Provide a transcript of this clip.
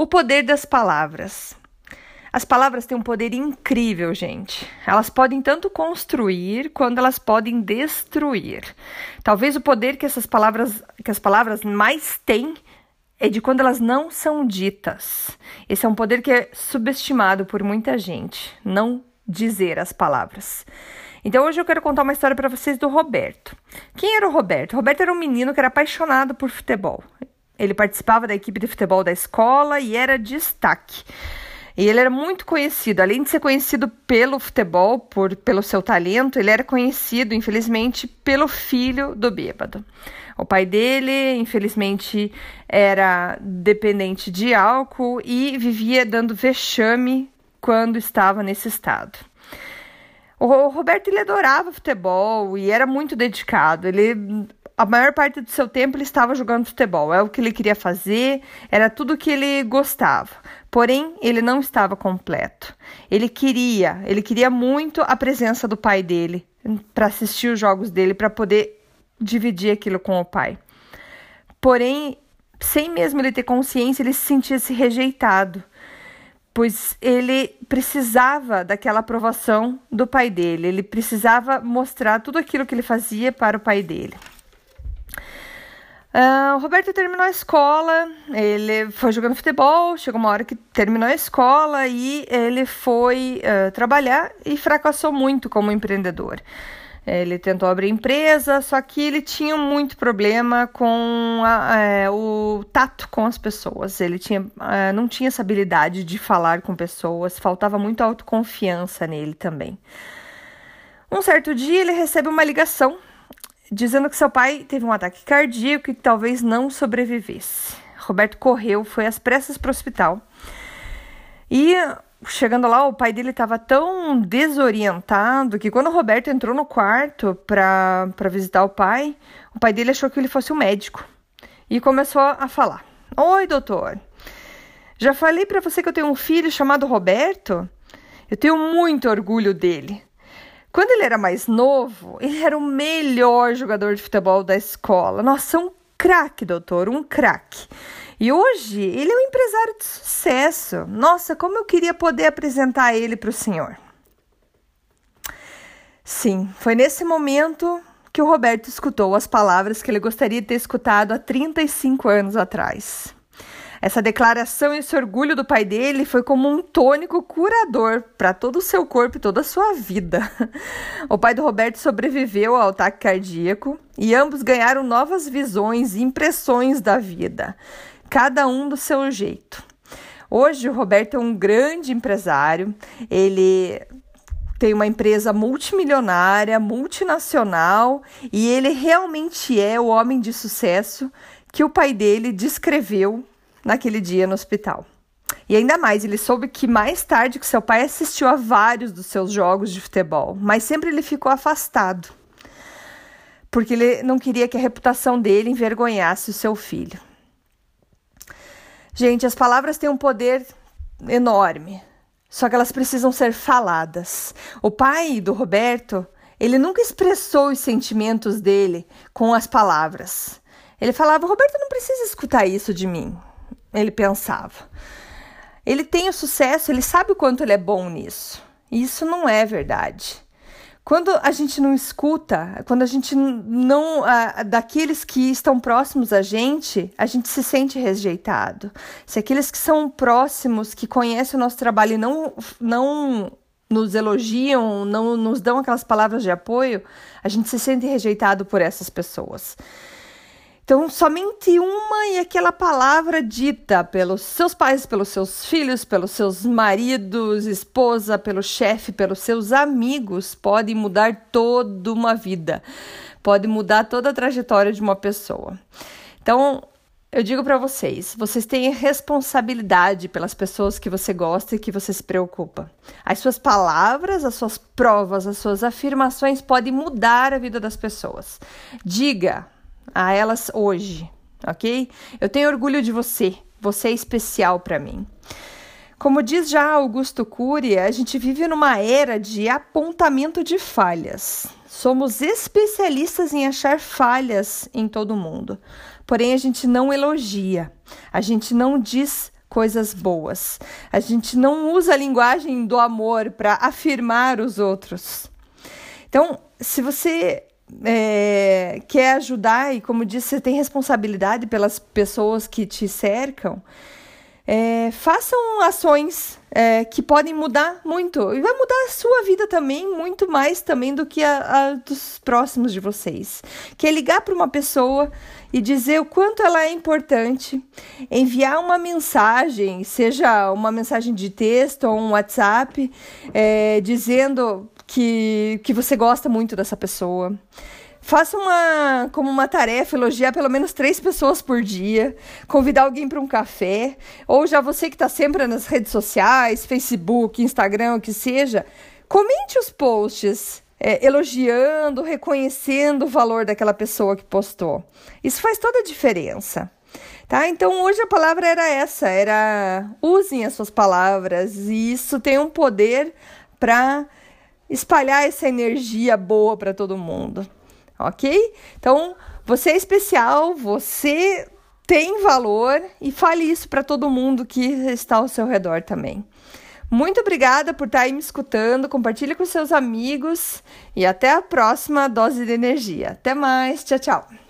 O poder das palavras. As palavras têm um poder incrível, gente. Elas podem tanto construir quanto elas podem destruir. Talvez o poder que essas palavras, que as palavras mais têm é de quando elas não são ditas. Esse é um poder que é subestimado por muita gente, não dizer as palavras. Então hoje eu quero contar uma história para vocês do Roberto. Quem era o Roberto? O Roberto era um menino que era apaixonado por futebol. Ele participava da equipe de futebol da escola e era destaque. E ele era muito conhecido, além de ser conhecido pelo futebol, por, pelo seu talento, ele era conhecido, infelizmente, pelo filho do bêbado. O pai dele, infelizmente, era dependente de álcool e vivia dando vexame quando estava nesse estado. O Roberto ele adorava futebol e era muito dedicado. Ele a maior parte do seu tempo ele estava jogando futebol, é o que ele queria fazer, era tudo que ele gostava. Porém, ele não estava completo. Ele queria, ele queria muito a presença do pai dele para assistir os jogos dele, para poder dividir aquilo com o pai. Porém, sem mesmo ele ter consciência, ele se sentia-se rejeitado pois ele precisava daquela aprovação do pai dele, ele precisava mostrar tudo aquilo que ele fazia para o pai dele. Uh, o Roberto terminou a escola, ele foi jogando futebol, chegou uma hora que terminou a escola e ele foi uh, trabalhar e fracassou muito como empreendedor. Ele tentou abrir empresa, só que ele tinha muito problema com a, é, o tato com as pessoas. Ele tinha, é, não tinha essa habilidade de falar com pessoas, faltava muita autoconfiança nele também. Um certo dia ele recebe uma ligação dizendo que seu pai teve um ataque cardíaco e que talvez não sobrevivesse. Roberto correu, foi às pressas para o hospital. E chegando lá, o pai dele estava tão desorientado que quando o Roberto entrou no quarto para visitar o pai, o pai dele achou que ele fosse um médico e começou a falar: Oi, doutor. Já falei para você que eu tenho um filho chamado Roberto? Eu tenho muito orgulho dele. Quando ele era mais novo, ele era o melhor jogador de futebol da escola. Nossa, um craque, doutor, um craque. E hoje ele é um empresário de sucesso. Nossa, como eu queria poder apresentar ele para o senhor. Sim, foi nesse momento que o Roberto escutou as palavras que ele gostaria de ter escutado há 35 anos atrás. Essa declaração e esse orgulho do pai dele foi como um tônico curador para todo o seu corpo e toda a sua vida. O pai do Roberto sobreviveu ao ataque cardíaco e ambos ganharam novas visões e impressões da vida cada um do seu jeito. Hoje o Roberto é um grande empresário, ele tem uma empresa multimilionária, multinacional, e ele realmente é o homem de sucesso que o pai dele descreveu naquele dia no hospital. E ainda mais, ele soube que mais tarde que seu pai assistiu a vários dos seus jogos de futebol, mas sempre ele ficou afastado, porque ele não queria que a reputação dele envergonhasse o seu filho. Gente, as palavras têm um poder enorme, só que elas precisam ser faladas. O pai do Roberto, ele nunca expressou os sentimentos dele com as palavras. Ele falava: Roberto não precisa escutar isso de mim. Ele pensava. Ele tem o sucesso, ele sabe o quanto ele é bom nisso. E isso não é verdade. Quando a gente não escuta, quando a gente não. daqueles que estão próximos a gente, a gente se sente rejeitado. Se aqueles que são próximos, que conhecem o nosso trabalho e não, não nos elogiam, não nos dão aquelas palavras de apoio, a gente se sente rejeitado por essas pessoas. Então, somente uma e aquela palavra dita pelos seus pais, pelos seus filhos, pelos seus maridos, esposa, pelo chefe, pelos seus amigos, pode mudar toda uma vida, pode mudar toda a trajetória de uma pessoa. Então, eu digo para vocês, vocês têm responsabilidade pelas pessoas que você gosta e que você se preocupa. As suas palavras, as suas provas, as suas afirmações podem mudar a vida das pessoas. Diga a elas hoje, ok? Eu tenho orgulho de você, você é especial para mim. Como diz já Augusto Cury, a gente vive numa era de apontamento de falhas. Somos especialistas em achar falhas em todo mundo. Porém, a gente não elogia, a gente não diz coisas boas. A gente não usa a linguagem do amor para afirmar os outros. Então, se você é, quer ajudar e, como disse, você tem responsabilidade pelas pessoas que te cercam, é, façam ações é, que podem mudar muito e vai mudar a sua vida também muito mais também do que a, a dos próximos de vocês. Que é ligar para uma pessoa e dizer o quanto ela é importante, enviar uma mensagem, seja uma mensagem de texto ou um WhatsApp, é, dizendo que, que você gosta muito dessa pessoa. Faça uma como uma tarefa elogiar pelo menos três pessoas por dia, convidar alguém para um café, ou já você que está sempre nas redes sociais, Facebook, Instagram, o que seja, comente os posts é, elogiando, reconhecendo o valor daquela pessoa que postou. Isso faz toda a diferença. Tá? Então hoje a palavra era essa, era usem as suas palavras e isso tem um poder para espalhar essa energia boa para todo mundo ok? Então, você é especial, você tem valor e fale isso para todo mundo que está ao seu redor também. Muito obrigada por estar aí me escutando, compartilhe com seus amigos e até a próxima dose de energia. Até mais, tchau, tchau.